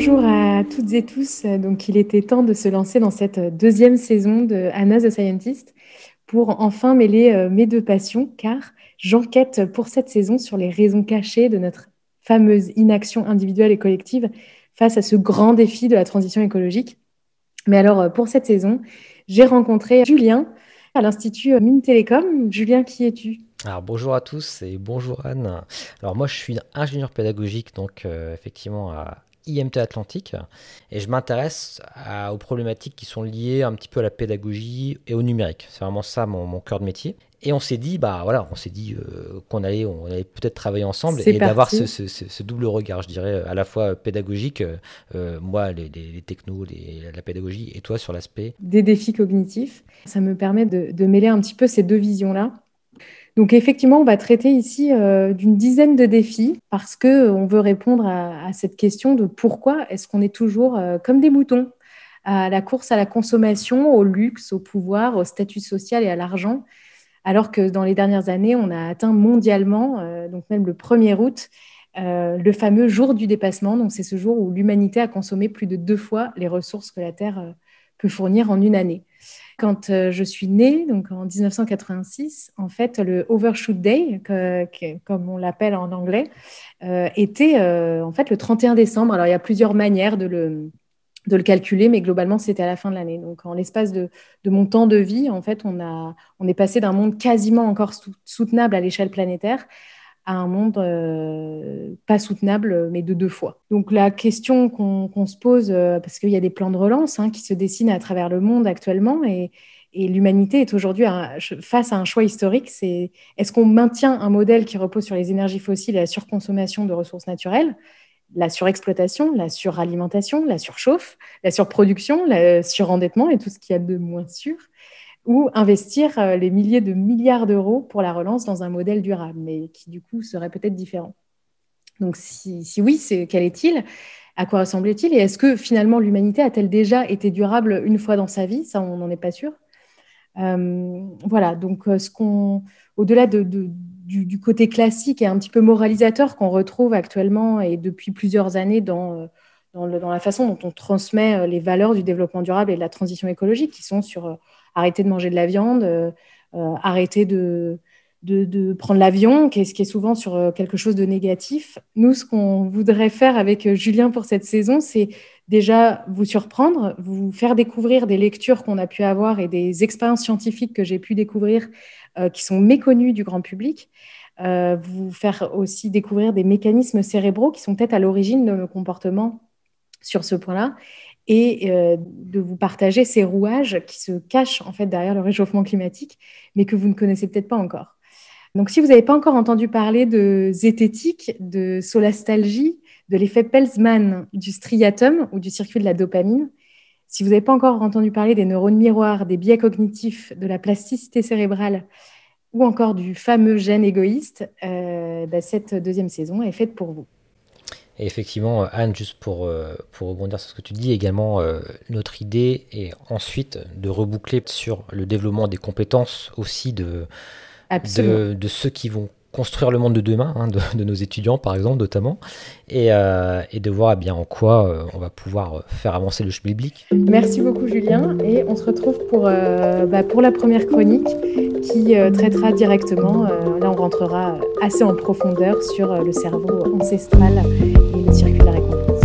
Bonjour à toutes et tous. Donc, il était temps de se lancer dans cette deuxième saison de Anna the Scientist pour enfin mêler euh, mes deux passions, car j'enquête pour cette saison sur les raisons cachées de notre fameuse inaction individuelle et collective face à ce grand défi de la transition écologique. Mais alors, euh, pour cette saison, j'ai rencontré Julien à l'Institut Mines Télécom. Julien, qui es-tu? Alors bonjour à tous et bonjour Anne. Alors moi je suis ingénieur pédagogique donc euh, effectivement à IMT Atlantique et je m'intéresse aux problématiques qui sont liées un petit peu à la pédagogie et au numérique. C'est vraiment ça mon, cœur de métier. Et on s'est dit, bah voilà, on s'est dit euh, qu'on allait, on allait peut-être travailler ensemble et d'avoir ce, double regard, je dirais, à la fois pédagogique, euh, moi les, les, technos, la pédagogie, et toi sur l'aspect des défis cognitifs. Ça me permet de mêler un petit peu ces deux visions-là donc effectivement, on va traiter ici euh, d'une dizaine de défis parce que on veut répondre à, cette question de pourquoi est-ce qu'on est toujours euh, comme des moutons à la course à la consommation, au luxe, au pouvoir, au statut social et à l'argent, alors que dans les dernières années, on a atteint mondialement, euh, donc même le 1er août, le fameux jour du dépassement. Donc c'est ce jour où l'humanité a consommé plus de deux fois les ressources que la Terre peut fournir en une année. Quand euh, je suis née, donc en 1986, en fait, le Overshoot Day, comme on l'appelle en anglais, euh, était euh, en fait le 31 décembre. Alors, il y a plusieurs manières de le, de le calculer, mais globalement, c'était à la fin de l'année. Donc, en l'espace de, de, mon temps de vie, en fait, on, a, on est passé d'un monde quasiment encore soutenable à l'échelle planétaire à un monde euh, pas soutenable, mais de deux fois. Donc la question qu'on se pose, euh, parce qu'il y a des plans de relance hein, qui se dessinent à travers le monde actuellement, et, l'humanité est aujourd'hui face à un choix historique, c'est est-ce qu'on maintient un modèle qui repose sur les énergies fossiles et la surconsommation de ressources naturelles? La surexploitation, la suralimentation, la surchauffe, la surproduction, le surendettement et tout ce qu'il y a de moins sûr ou investir euh, les milliers de milliards d'euros pour la relance dans un modèle durable, mais qui du coup serait peut-être différent. Donc si, oui, c'est, quel est-il? À quoi ressemblait-il Et est-ce que finalement l'humanité a-t-elle déjà été durable une fois dans sa vie? Ça, on n'en est pas sûr. Euh, voilà, donc euh, ce qu'on, au-delà de, du, côté classique et un petit peu moralisateur qu'on retrouve actuellement et depuis plusieurs années dans, la façon dont on transmet les valeurs du développement durable et de la transition écologique, qui sont sur arrêter de manger de la viande, euh, euh, arrêter de, de, prendre l'avion, ce qui est souvent sur euh, quelque chose de négatif. Nous, ce qu'on voudrait faire avec Julien pour cette saison, c'est déjà vous surprendre, vous faire découvrir des lectures qu'on a pu avoir et des expériences scientifiques que j'ai pu découvrir qui sont méconnues du grand public. vous faire aussi découvrir des mécanismes cérébraux qui sont peut-être à l'origine de nos comportements sur ce point-là et euh, de vous partager ces rouages qui se cachent en fait derrière le réchauffement climatique, mais que vous ne connaissez peut-être pas encore. Donc, si vous n'avez pas encore entendu parler de zététique, de solastalgie, de l'effet Pelsman, du striatum ou du circuit de la dopamine, si vous n'avez pas encore entendu parler des neurones miroirs, des biais cognitifs, de la plasticité cérébrale ou encore du fameux gène égoïste, euh, bah, cette deuxième saison est faite pour vous. Et effectivement, Anne, juste pour, euh, pour rebondir sur ce que tu dis, également, euh, notre idée est ensuite de reboucler sur le développement des compétences aussi de, de, ceux qui vont construire le monde de demain, hein, de, nos étudiants par exemple notamment, et, euh, et de voir eh bien en quoi on va pouvoir faire avancer le public. Merci beaucoup Julien, et on se retrouve pour, bah, pour la première chronique qui traitera directement, là on rentrera assez en profondeur sur le cerveau ancestral circulaire et complète.